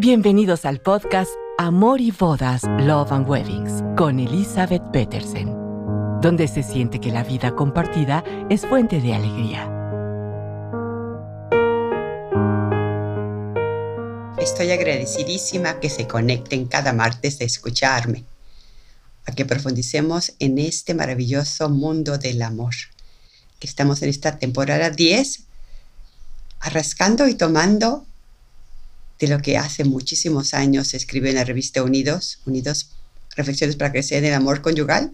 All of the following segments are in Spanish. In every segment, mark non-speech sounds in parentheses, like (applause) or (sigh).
Bienvenidos al podcast Amor y Bodas, Love and Weddings con Elizabeth Petersen, donde se siente que la vida compartida es fuente de alegría. Estoy agradecidísima que se conecten cada martes a escucharme, a que profundicemos en este maravilloso mundo del amor, que estamos en esta temporada 10, arrascando y tomando de lo que hace muchísimos años escribió en la revista Unidos, Unidos, Reflexiones para Crecer en el Amor Conyugal,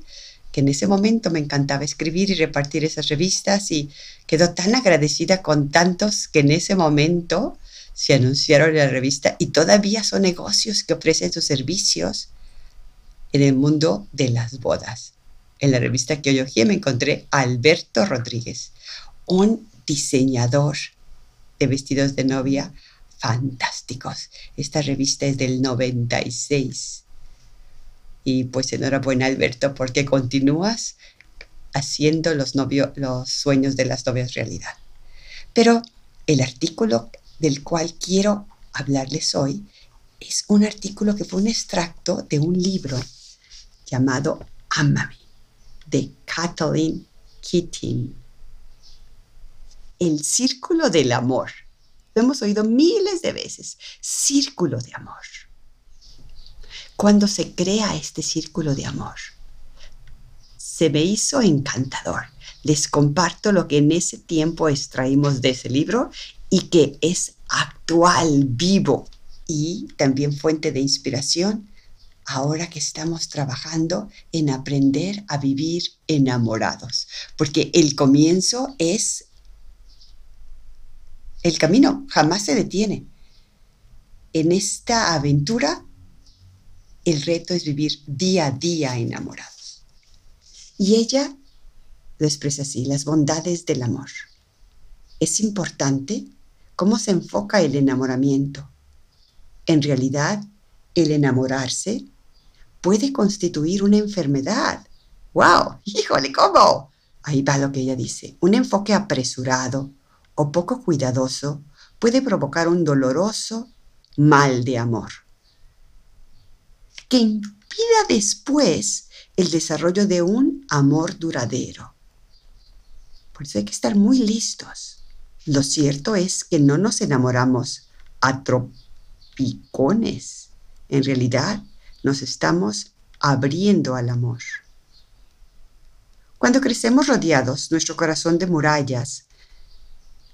que en ese momento me encantaba escribir y repartir esas revistas y quedó tan agradecida con tantos que en ese momento se anunciaron en la revista y todavía son negocios que ofrecen sus servicios en el mundo de las bodas. En la revista que hoy me encontré a Alberto Rodríguez, un diseñador de vestidos de novia fantásticos. Esta revista es del 96. Y pues enhorabuena Alberto porque continúas haciendo los, los sueños de las novias realidad. Pero el artículo del cual quiero hablarles hoy es un artículo que fue un extracto de un libro llamado Amame de Kathleen Keating. El círculo del amor lo hemos oído miles de veces. Círculo de amor. Cuando se crea este círculo de amor, se me hizo encantador. Les comparto lo que en ese tiempo extraímos de ese libro y que es actual, vivo y también fuente de inspiración ahora que estamos trabajando en aprender a vivir enamorados, porque el comienzo es el camino jamás se detiene. En esta aventura, el reto es vivir día a día enamorados. Y ella lo expresa así, las bondades del amor. Es importante cómo se enfoca el enamoramiento. En realidad, el enamorarse puede constituir una enfermedad. ¡Wow! (laughs) ¡Híjole, cómo! Ahí va lo que ella dice. Un enfoque apresurado, o poco cuidadoso puede provocar un doloroso mal de amor, que impida después el desarrollo de un amor duradero. Por eso hay que estar muy listos. Lo cierto es que no nos enamoramos a tropicones. En realidad, nos estamos abriendo al amor. Cuando crecemos rodeados, nuestro corazón de murallas,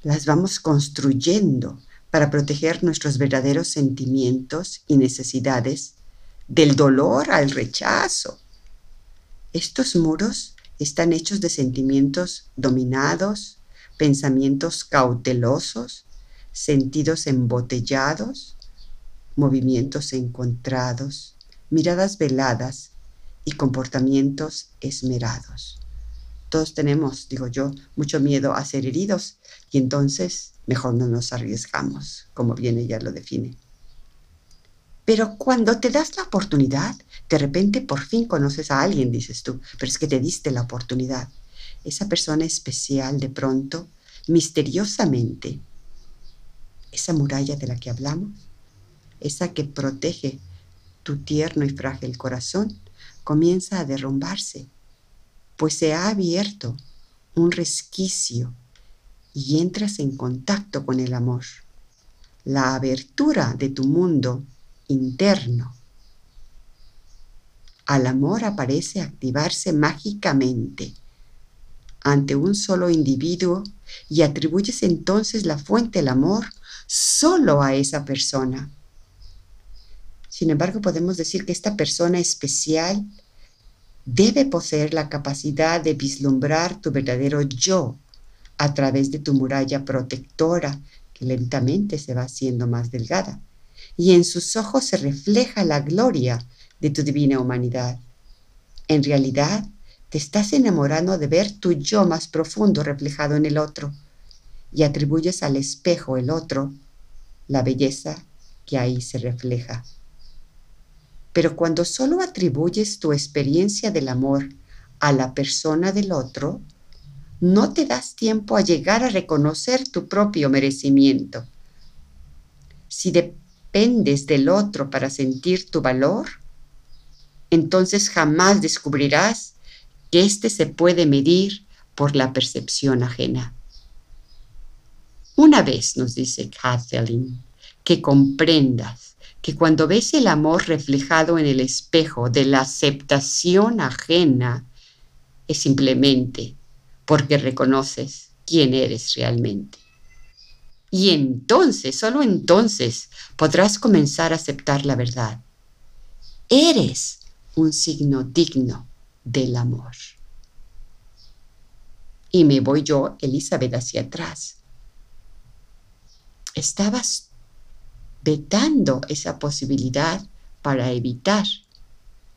las vamos construyendo para proteger nuestros verdaderos sentimientos y necesidades del dolor al rechazo. Estos muros están hechos de sentimientos dominados, pensamientos cautelosos, sentidos embotellados, movimientos encontrados, miradas veladas y comportamientos esmerados. Todos tenemos, digo yo, mucho miedo a ser heridos y entonces mejor no nos arriesgamos, como bien ella lo define. Pero cuando te das la oportunidad, de repente por fin conoces a alguien, dices tú, pero es que te diste la oportunidad. Esa persona especial de pronto, misteriosamente, esa muralla de la que hablamos, esa que protege tu tierno y frágil corazón, comienza a derrumbarse pues se ha abierto un resquicio y entras en contacto con el amor. La abertura de tu mundo interno al amor aparece activarse mágicamente ante un solo individuo y atribuyes entonces la fuente del amor solo a esa persona. Sin embargo, podemos decir que esta persona especial debe poseer la capacidad de vislumbrar tu verdadero yo a través de tu muralla protectora que lentamente se va haciendo más delgada. Y en sus ojos se refleja la gloria de tu divina humanidad. En realidad, te estás enamorando de ver tu yo más profundo reflejado en el otro y atribuyes al espejo el otro la belleza que ahí se refleja. Pero cuando solo atribuyes tu experiencia del amor a la persona del otro, no te das tiempo a llegar a reconocer tu propio merecimiento. Si de dependes del otro para sentir tu valor, entonces jamás descubrirás que éste se puede medir por la percepción ajena. Una vez, nos dice Kathleen, que comprendas que cuando ves el amor reflejado en el espejo de la aceptación ajena, es simplemente porque reconoces quién eres realmente. Y entonces, solo entonces, podrás comenzar a aceptar la verdad. Eres un signo digno del amor. Y me voy yo, Elizabeth, hacia atrás. Estabas vetando esa posibilidad para evitar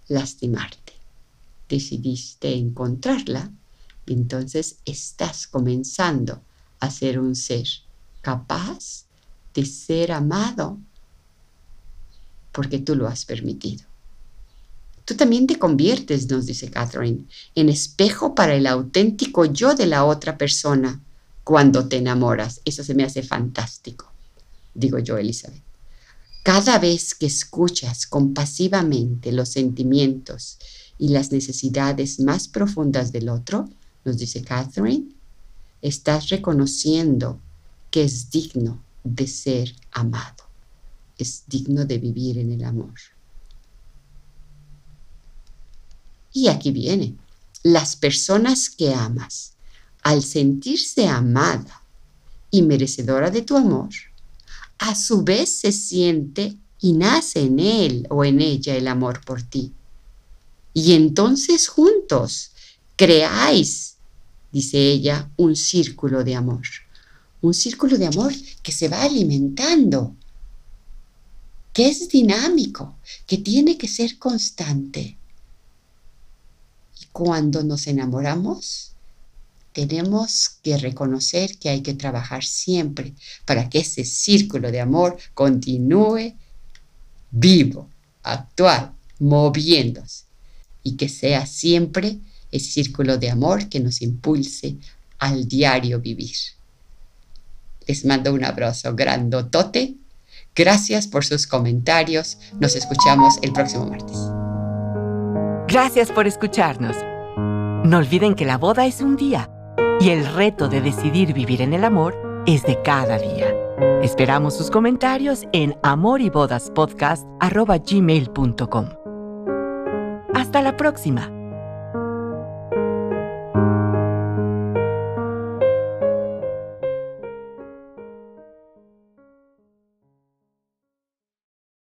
lastimarte. Decidiste encontrarla entonces estás comenzando a ser un ser capaz de ser amado porque tú lo has permitido. Tú también te conviertes, nos dice Catherine, en espejo para el auténtico yo de la otra persona cuando te enamoras. Eso se me hace fantástico, digo yo, Elizabeth. Cada vez que escuchas compasivamente los sentimientos y las necesidades más profundas del otro, nos dice Catherine, estás reconociendo que es digno de ser amado, es digno de vivir en el amor. Y aquí viene, las personas que amas, al sentirse amada y merecedora de tu amor, a su vez se siente y nace en él o en ella el amor por ti. Y entonces juntos creáis, dice ella, un círculo de amor. Un círculo de amor que se va alimentando, que es dinámico, que tiene que ser constante cuando nos enamoramos, tenemos que reconocer que hay que trabajar siempre para que ese círculo de amor continúe vivo, actual, moviéndose y que sea siempre el círculo de amor que nos impulse al diario vivir. Les mando un abrazo grandotote. Gracias por sus comentarios. Nos escuchamos el próximo martes. Gracias por escucharnos. No olviden que la boda es un día y el reto de decidir vivir en el amor es de cada día. Esperamos sus comentarios en amoribodaspodcast.gmail.com. Hasta la próxima.